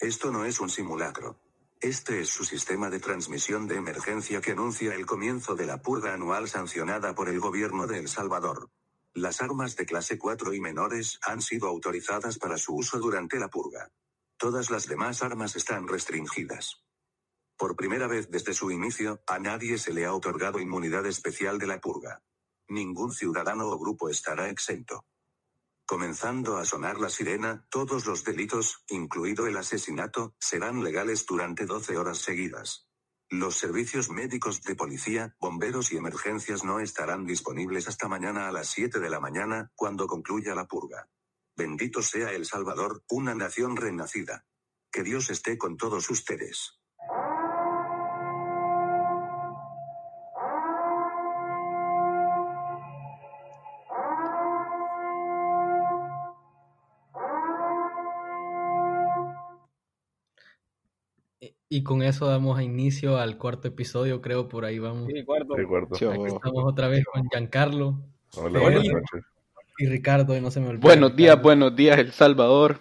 Esto no es un simulacro. Este es su sistema de transmisión de emergencia que anuncia el comienzo de la purga anual sancionada por el gobierno de El Salvador. Las armas de clase 4 y menores han sido autorizadas para su uso durante la purga. Todas las demás armas están restringidas. Por primera vez desde su inicio, a nadie se le ha otorgado inmunidad especial de la purga. Ningún ciudadano o grupo estará exento. Comenzando a sonar la sirena, todos los delitos, incluido el asesinato, serán legales durante 12 horas seguidas. Los servicios médicos de policía, bomberos y emergencias no estarán disponibles hasta mañana a las 7 de la mañana, cuando concluya la purga. Bendito sea El Salvador, una nación renacida. Que Dios esté con todos ustedes. Y con eso damos inicio al cuarto episodio, creo, por ahí vamos. Sí, cuarto. Sí, cuarto. Aquí estamos otra vez con Giancarlo Hola, Eh, buenas noches. y Ricardo, y no se me olvide. Buenos días, Ricardo. buenos días, El Salvador.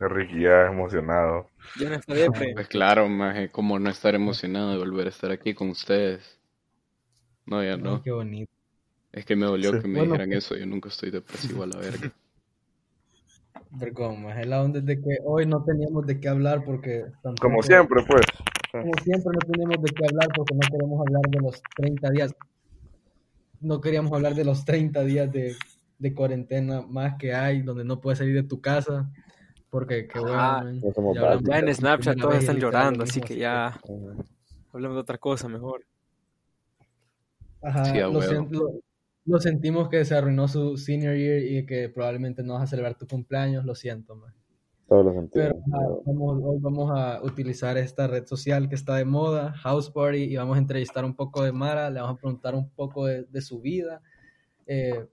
Ricky ya emocionado. Ya no está depre. Pues claro, maje, cómo no estar emocionado de volver a estar aquí con ustedes. No, ya Ay, no. qué bonito. Es que me dolió Sí. que me Bueno, dijeran pues- eso. Yo nunca estoy depresivo a la verga. Vergón, más. Es la onda de que hoy no teníamos de qué hablar porque... Como siempre, pues. Como siempre no teníamos de qué hablar porque no queremos hablar de los 30 días. No queríamos hablar de los 30 días de, de cuarentena más que hay, donde no puedes salir de tu casa. Porque, qué bueno, Ah, ya en Snapchat todos están llorando, lo así que ya hablemos de otra cosa mejor. Ajá, Sí, lo, lo- lo sentimos que se arruinó su senior year y que probablemente no vas a celebrar tu cumpleaños, lo siento, man. Todos los sentidos. Pero vamos, hoy vamos a utilizar esta red social que está de moda, House Party, y vamos a entrevistar un poco de Mara, le vamos a preguntar un poco de, de su vida, eh,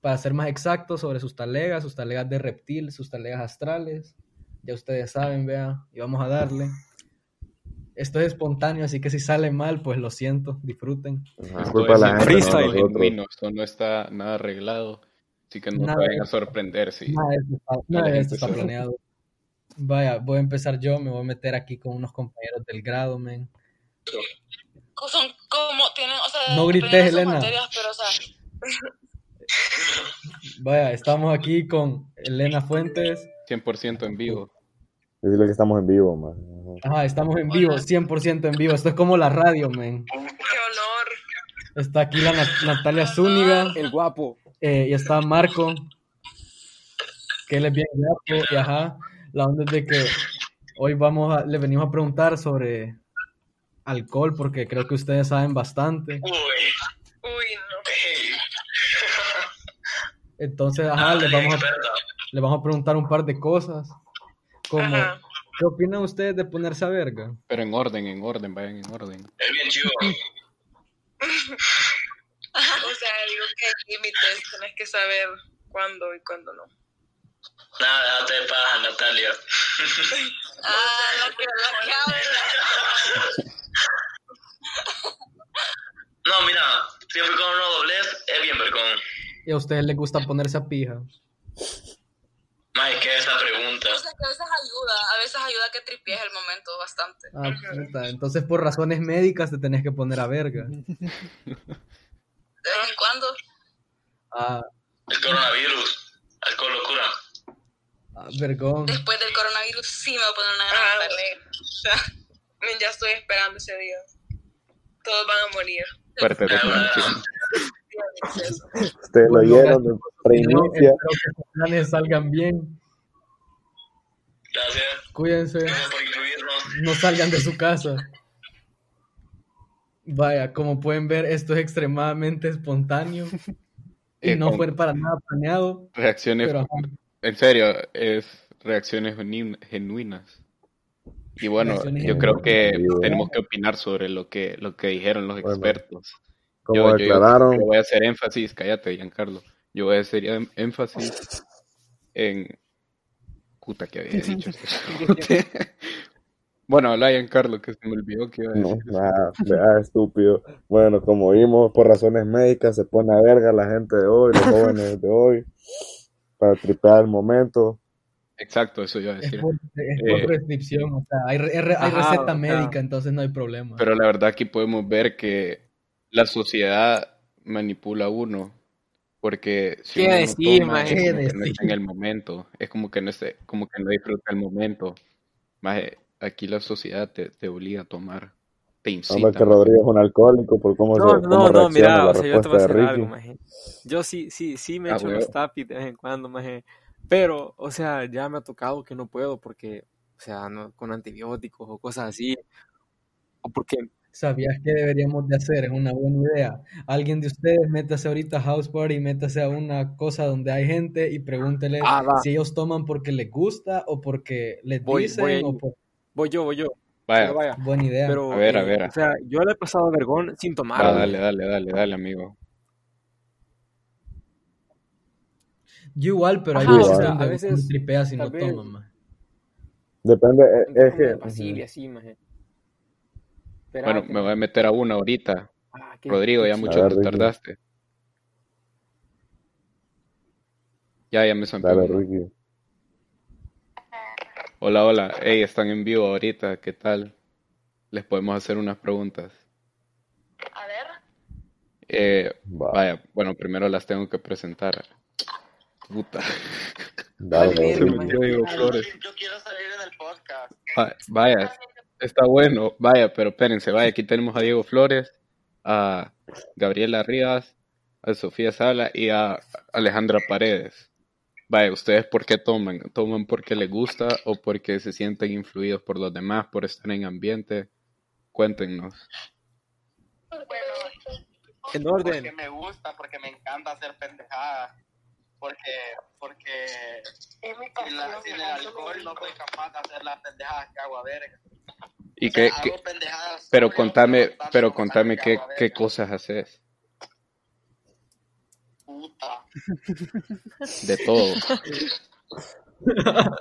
para ser más exactos sobre sus talegas, sus talegas de reptil, sus talegas astrales, ya ustedes saben, vea, y vamos a darle. Esto es espontáneo, así que si sale mal, pues lo siento, disfruten. Ajá, culpa la gente, no freestyle, nosotros. genuino, esto no está nada arreglado. Así que no Nada. te vayan a sorprender si Nada de esto está, la nada de esto está planeado. Vaya, voy a empezar yo, me voy a meter aquí con unos compañeros del grado, men. son como tienen, o sea, No grites, Elena. materias, pero o sea, Vaya, estamos aquí con Elena Fuentes. 100% en vivo. Decirle que estamos en vivo, man. Ajá. Estamos en vivo, 100% en vivo. Esto es como la radio, men. qué honor. Está aquí la Nat- Natalia Zúñiga El guapo. eh, y está Marco, que él es bien guapo. Y ajá, la onda es de que hoy vamos a, le venimos a preguntar sobre alcohol, porque creo que ustedes saben bastante. Uy, no. Entonces, ajá, les vamos a, les vamos a preguntar un par de cosas. ¿Qué opinan ustedes de ponerse a verga? Pero en orden, en orden, vayan en orden. O sea, digo que hay límites, tenés que saber cuándo y cuándo no. Nada, date de paja, Natalia. Ah, lo que, lo que habla. No, mira, siempre con uno doblez es bien vergón. ¿Y a ustedes les gusta ponerse a pija? Más que esa pregunta. O sea, que a veces ayuda, a veces ayuda que tripies el momento bastante. Ah, puta, Entonces, por razones médicas, te tenés que poner a verga. De vez en cuando. Ah, El coronavirus, alcohol locura. ah, vergón. Después del coronavirus sí me voy a poner una gran sea, ya estoy esperando ese día. Todos van a morir. Fuerte. Ustedes lo oyeron de No, primicia. espero que sus planes salgan bien. Gracias. Cuídense. Gracias por incluirnos. No salgan de su casa. Vaya, como pueden ver, esto es extremadamente espontáneo. Y Eh, no fue para nada planeado. Reacciones, Pero en serio, es reacciones genu- genuinas. Y bueno, yo creo que tenemos que opinar sobre lo que, lo que dijeron los Bueno, expertos. Como Yo, declararon, yo voy a hacer énfasis, cállate, Giancarlo. Yo voy a hacer em- énfasis en. Puta que había dicho. este bueno, habla Giancarlo, que se me olvidó que iba a no, decir. nada, vea, estúpido. Bueno, como vimos, por razones médicas se pone a verga la gente de hoy, los jóvenes de hoy, para tripear el momento. Exacto, eso iba a Es decir. por, es por Eh, prescripción, o sea, hay, re- hay hay Ajá, receta médica, entonces no hay problema. Pero la verdad aquí podemos ver que la sociedad manipula a uno. Porque si ¿Qué uno no decir, toma, maje? es ¿Qué como que no está en el momento. Es como que no, esté- como que no disfruta el momento. Maje, aquí la sociedad te, te obliga a tomar. Te incita. Hombre, que. Rodrigo es un alcohólico por cómo, No, se, no, cómo no, reacciona mira, o sea, yo te voy a decir algo, maje. Yo sí, sí, sí me Ah, echo huevo. los tapis de vez en cuando, maje. Pero, o sea, ya me ha tocado que no puedo porque, o sea, no, con antibióticos o cosas así. O porque, ¿Sabías qué deberíamos de hacer? Es una buena idea. Alguien de ustedes métase ahorita a House Party, métase a una cosa donde hay gente y pregúntele ah, si ellos toman porque les gusta o porque les voy, voy dicen ahí. o por... Voy yo, voy yo. Vaya, vaya, Buena idea. pero, a ver, a eh, ver. o sea, yo le he pasado vergón sin tomar, dale, maje. dale, dale, dale, amigo. Yo igual, pero hay Ajá, o veces sea, donde a veces, tripea si no toman, más. Depende, eh, es como que... de pasillo y Bueno, me voy a meter a una ahorita. Ah, qué, Rodrigo, ya mucho ver, te Ricky. tardaste. Ya, ya me zampé Dale. Ricky. Hola, hola. Hey, están en vivo ahorita. ¿Qué tal? Les podemos hacer unas preguntas. A ver. Eh, Va, vaya, bueno, primero las tengo que presentar. Puta. dale, Ricky. Flores. Yo quiero salir en el podcast. Va- Vaya, está bueno. Vaya, pero espérense. Vaya, aquí tenemos a Diego Flores, a Gabriela Rivas, a Sofía Sala y a Alejandra Paredes. Vaya, ¿ustedes por qué toman? ¿Toman porque les gusta o porque se sienten influidos por los demás, por estar en ambiente? Cuéntenos. Bueno, En Porque orden. me gusta, porque me encanta hacer pendejadas. Porque, porque es mi sin, pasión. la- sin el alcohol no soy capaz de hacer las pendejadas que hago a verga. ¿Y O sea, qué, qué- hago pendejadas pero contame, pero contame que qué, qué cosas haces. Puta. De todo. Todo.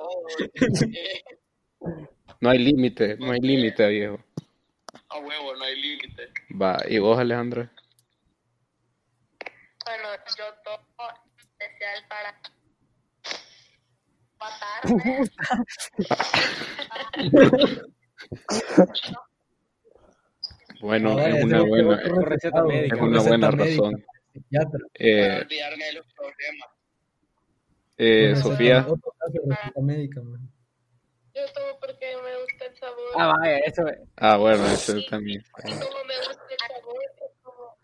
No hay límite, no hay límite, viejo. A huevo, no hay límite. Va, ¿y vos, Alejandra? Bueno, yo tomo especial para matarme. Bueno, Ah, es una buena, Con receta médica. es una receta buena médica, razón. Para Eh, olvidarme de los problemas. eh, Sofía, médica. Yo tomo porque me gusta el sabor. Ah, vaya, eso es. ah, bueno, eso también. Y como me gusta el sabor, es como,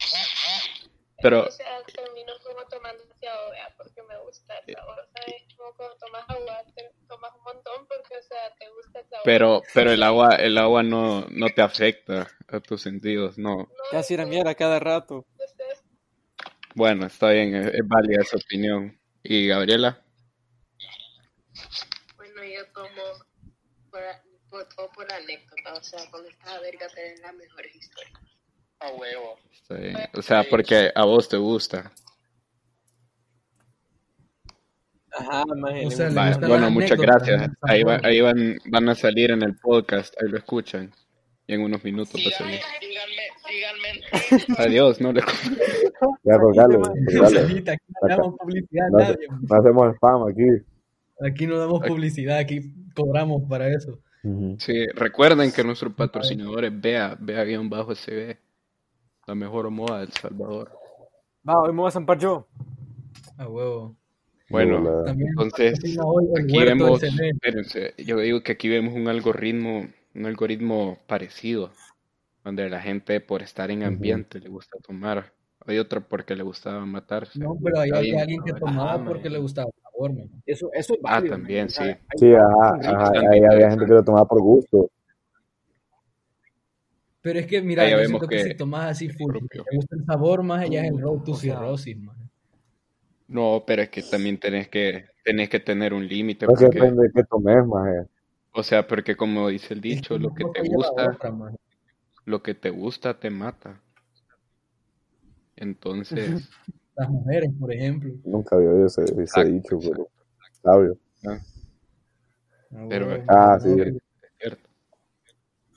Pero, o sea, termino como tomando vea, porque me gusta el sabor, ¿sabes? Como cuando tomas agua, pero, pero el agua, el agua no, no te afecta a tus sentidos, no. Casi era mierda cada rato. Bueno, está bien, es, es válida esa opinión. ¿Y Gabriela? bueno, yo tomo por, por, todo por anécdota, o sea, con esta verga te den las mejores historias. A huevo. Está bien. O sea, porque a vos te gusta. Ajá. O sea, bueno, muchas gracias. Ahí, va- ahí van, van a salir en el podcast, ahí lo escuchan. Y en unos minutos va a Síganme, salir. síganme, síganme. Adiós, no le Ya, colgale, colgale. Solita, aquí no damos publicidad a nadie. no hacemos spam aquí. Aquí no damos publicidad, aquí cobramos para eso. Sí, recuerden que nuestro patrocinador es Bea, Bea-SB, la mejor moda de El Salvador. Va, hoy me voy a zampar yo. A huevo. Bueno. También entonces aquí vemos, espérense, yo digo que aquí vemos un algoritmo, un algoritmo parecido, donde la gente por estar en ambiente le gusta tomar, hay otro porque le gustaba matarse. No, pero hay bien. alguien que tomaba man. porque le gustaba el sabor, man. Eso, eso es Ah, también, sea, sí. hay- Sí, ajá, hay- ajá. Ahí había gente que lo tomaba por gusto. Pero es que, mira, yo vemos siento que, que si tomas así full, te gusta el sabor, más ya es el road to cirrhosis, man. No, pero es que también tenés que, tenés que tener un límite, Es que porque, depende de qué tomes, maje. o sea, porque como dice el dicho, que lo que te gusta, lo que te gusta te mata. Entonces, Las mujeres, por ejemplo. Nunca había oído ese, ese Exacto, dicho, pero exacto. sabio. ah, Ah, pero. Ah, sí. es cierto.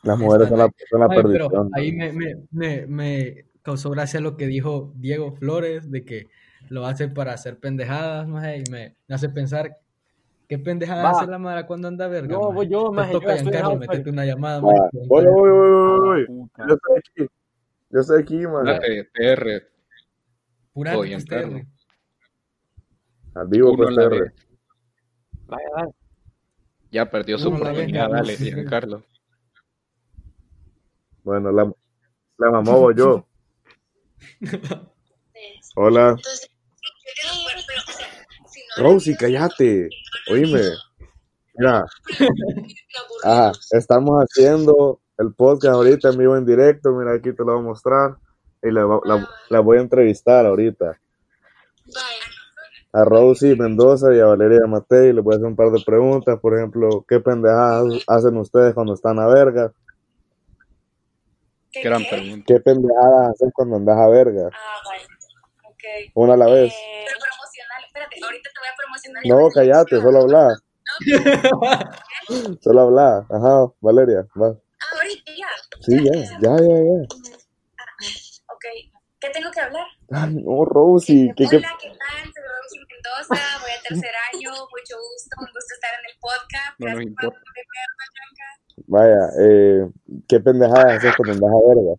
Las mujeres son la, son la Ay, pero perdición. ahí me, me, me, me causó gracia lo que dijo Diego Flores, de que lo hace para hacer pendejadas, maje, y me, me hace pensar ¿Qué pendejada Va. hace la Mara cuando anda verga? No, voy yo, maje, yo toca, estoy en Giancarlo, Housewife. metete una llamada, Ah, maje. voy, voy, voy, voy, voy. Puta. Yo estoy aquí. Yo estoy aquí, man. PR. Pura que Giancarlo. esté, Al vivo, PCR. vez. Vaya, dale. Ya perdió su oportunidad, Carlos. dale, Giancarlo. Bueno, la, la mamá voy yo. Hola. Entonces, yo tengo pero, pero, o sea, si no Rosy, cállate. Oíme. Mira, ajá, aburrimos. estamos haciendo el podcast ahorita en vivo en directo. Mira, aquí te lo voy a mostrar. Y la, va- la- la voy a entrevistar ahorita. A Rosy Mendoza y a Valeria Matei. Les voy a hacer un par de preguntas. Por ejemplo, ¿qué pendejadas hacen ustedes cuando están a verga? ¿Qué, Gran qué? pregunta. ¿Qué pendejadas haces cuando andas a verga? Ah. Una a la vez. Eh, pero promocional, espérate, ahorita te promocionar. No, cállate, solo habla. Solo habla. Ajá, Valeria, va. Ah, ahorita ya. Sí, ya, ya, ya, ya. Ok. ¿Qué tengo que hablar? Ay, no, Rosy, ¿qué, qué? Hola, ¿qué tal? Soy Rosy Mendoza, voy a tercer año, mucho gusto, un gusto estar en el podcast. No Gracias por Blanca. Vaya, eh, ¿qué pendejadas haces cuando andas a verga?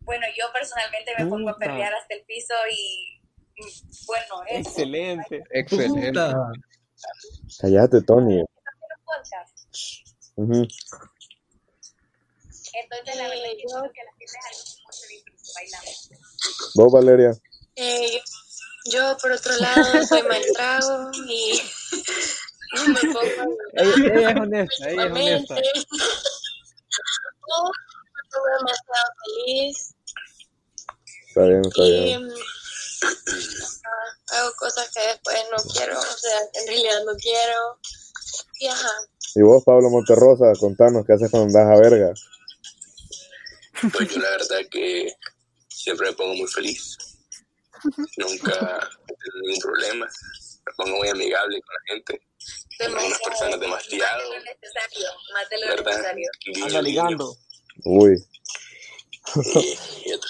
Bueno, yo personalmente me pongo a perrear hasta el piso y, bueno, eso. Excelente. Excelente. Puta. Cállate, Tony. Un podcast. Ujú. Entonces, la verdad es que yo creo que la gente es mucho disfrute bailando. ¿Vos, Valeria? Eh, yo, por otro lado, soy mal trago y me pongo Ella, ella es honesta, ella es honesta. Estuve demasiado feliz Está bien, está y bien. Ah, hago cosas que después no quiero, o sea, en realidad no quiero. Y ajá, ¿Y vos, Pablo Monterrosa? Contanos, ¿qué haces cuando andas a verga? Pues yo la verdad que siempre me pongo muy feliz. Nunca he tenido ningún problema. Me pongo muy amigable con la gente. Con algunas personas demasiado, más de lo necesario, más de lo ¿verdad? necesario. Anda ligando. Uy, Y, y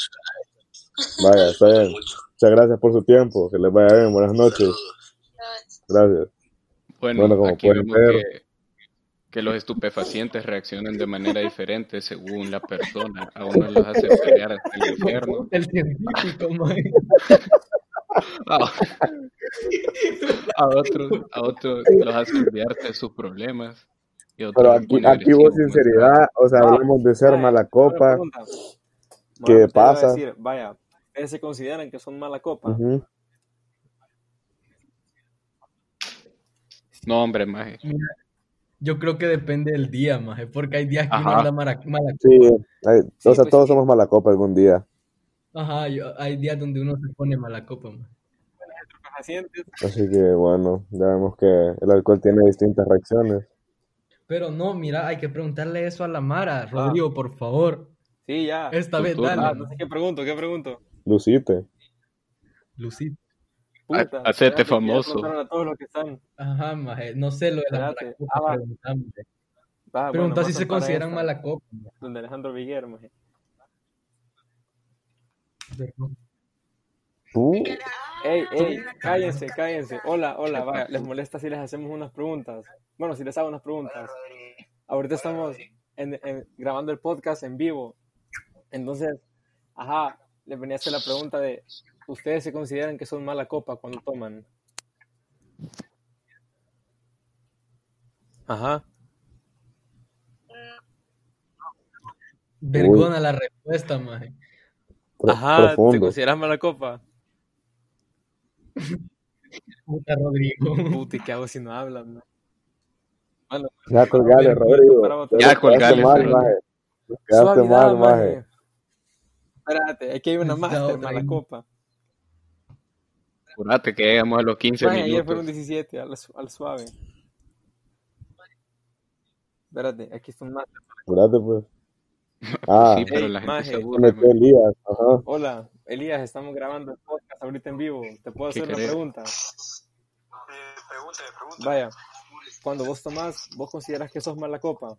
vaya, está bien. Muchas gracias por su tiempo. Que les vaya bien. Buenas noches. Gracias. Bueno, Bueno, como aquí pueden vemos ver. que, que los estupefacientes reaccionan de manera diferente según la persona. A unos los hace pelear hasta el infierno. El científico. A, a otros, a otros los hace olvidarse de sus problemas. Y otros Pero aquí, aquí hubo sinceridad. O sea, Ah, hablamos de ser mala copa. ¿Qué pasa? decir, vaya, ¿ustedes se consideran que son mala copa? No, hombre, maje. Yo creo que depende del día, maje, porque hay días que uno anda mara- mala Sí, copa. hay- Sí, o sea, pues todos sí. somos mala copa algún día. Ajá, yo- hay días donde uno se pone mala copa, maje. Así que bueno, ya vemos que el alcohol tiene distintas reacciones. Pero no, mira, hay que preguntarle eso a la Mara. Ah. Rodrigo, por favor. Sí, ya. Esta vez dale, Ah, maje. entonces, ¿qué pregunto? ¿Qué pregunto? Lucite. Lucito. Ha- Puta, famoso. a todos los que están. Ajá, maje. No sé lo de la Espérate. mala copa. Ah, va. preguntame. Va, Pregunta bueno, si se consideran esta, mala copa. maje. Donde Alejandro Viguero, maje. Ey, ey, cállense, cállense. Hola, hola, vaya. ¿Les molesta si les hacemos unas preguntas? Bueno, si les hago unas preguntas. Ahorita estamos en- en- grabando el podcast en vivo. Entonces, ajá, les venía a hacer la pregunta de, ¿ustedes se consideran que son mala copa cuando toman? Ajá. Vergona la respuesta, maje. Ajá, ¿te profundo. consideras mala copa? Puta Rodrigo. Puti, ¿qué hago si no hablan? no? Bueno, Ya colgale, Rodrigo. Ya colgale, mal, maje. Quedaste Suavidad, mal, maje. maje. Espérate, aquí hay una otra mala copa. Jurate que llegamos a los 15 Maje, ayer fueron minutos. 17, al, al suave. Espérate, aquí está un máster. Espérate, pues. Ah, Sí, pero la gente maje. se aburre. Elías. Ajá. Hola, Elías, estamos grabando el podcast ahorita en vivo. ¿Te puedo ¿Qué hacer una querés? pregunta? Pregúntale, pregúntale. Vaya, cuando vos tomás, ¿vos consideras que sos mala copa?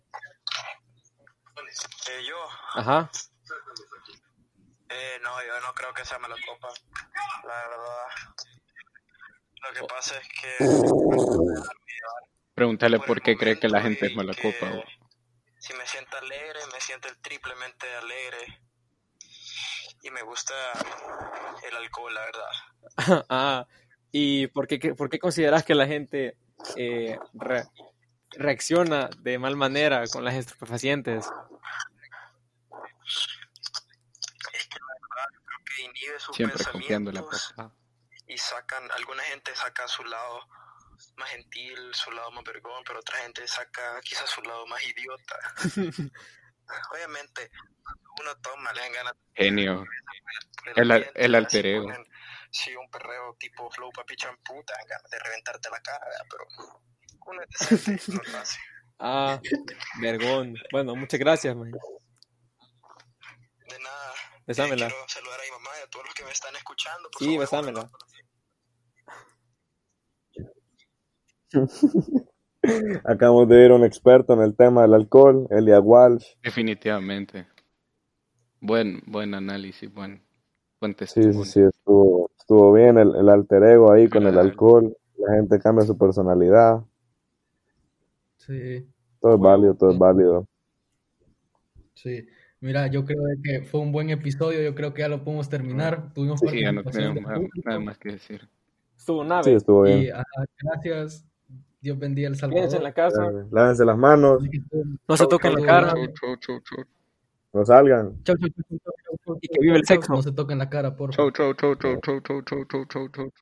Eh, yo, Ajá. Eh, no, yo no creo que sea mala copa. La verdad. Lo que pasa es que Pregúntale por qué cree que la gente es mala copa. güey. si me siento alegre, me siento el triplemente alegre. Y me gusta el alcohol, la verdad. ah, ¿y por qué, qué- por qué consideras que la gente eh, re- reacciona de mal manera con las estupefacientes? Que inhibe sus Siempre copiando la pensamientos papá. y sacan, alguna gente saca su lado más gentil, su lado más vergón, pero otra gente saca quizás su lado más idiota. Obviamente, cuando uno toma, le dan ganas Genio. de El, el alter ego. ponen, sí, un perreo tipo flow papi champú, te dan ganas de reventarte la cara, pero uno es decente, no lo hace. Ah, vergón. Bueno, muchas gracias, man. De nada. Besámela. Eh, quiero saludar a mi mamá y a todos los que me están escuchando. Por Sí, favor, besámela. Acabamos de ver a un experto en el tema del alcohol, Elia Walsh. Definitivamente. Buen, buen análisis, buen, buen Sí, sí, testimonio. sí, estuvo, estuvo bien el, el alter ego ahí con el alcohol. La gente cambia su personalidad. Sí, Todo es válido, todo es válido. sí. Mira, yo creo que fue un buen episodio, yo creo que ya lo podemos terminar. Tuvimos Sí, ya no participación tenemos nada, más que decir. Estuvo nave. Sí, estuvo bien. Y ajá, gracias. Dios bendiga El Quédense en Salvador. la casa. Lávense las manos, No se toquen la cara. Chau, chau, chau, no salgan. Chau, chau, chau, chau, chau, chau, Y que vive el sexo. No se toquen la cara, por Chau, chau, chau, chau, chau, chau, chau, chau, chau, chau.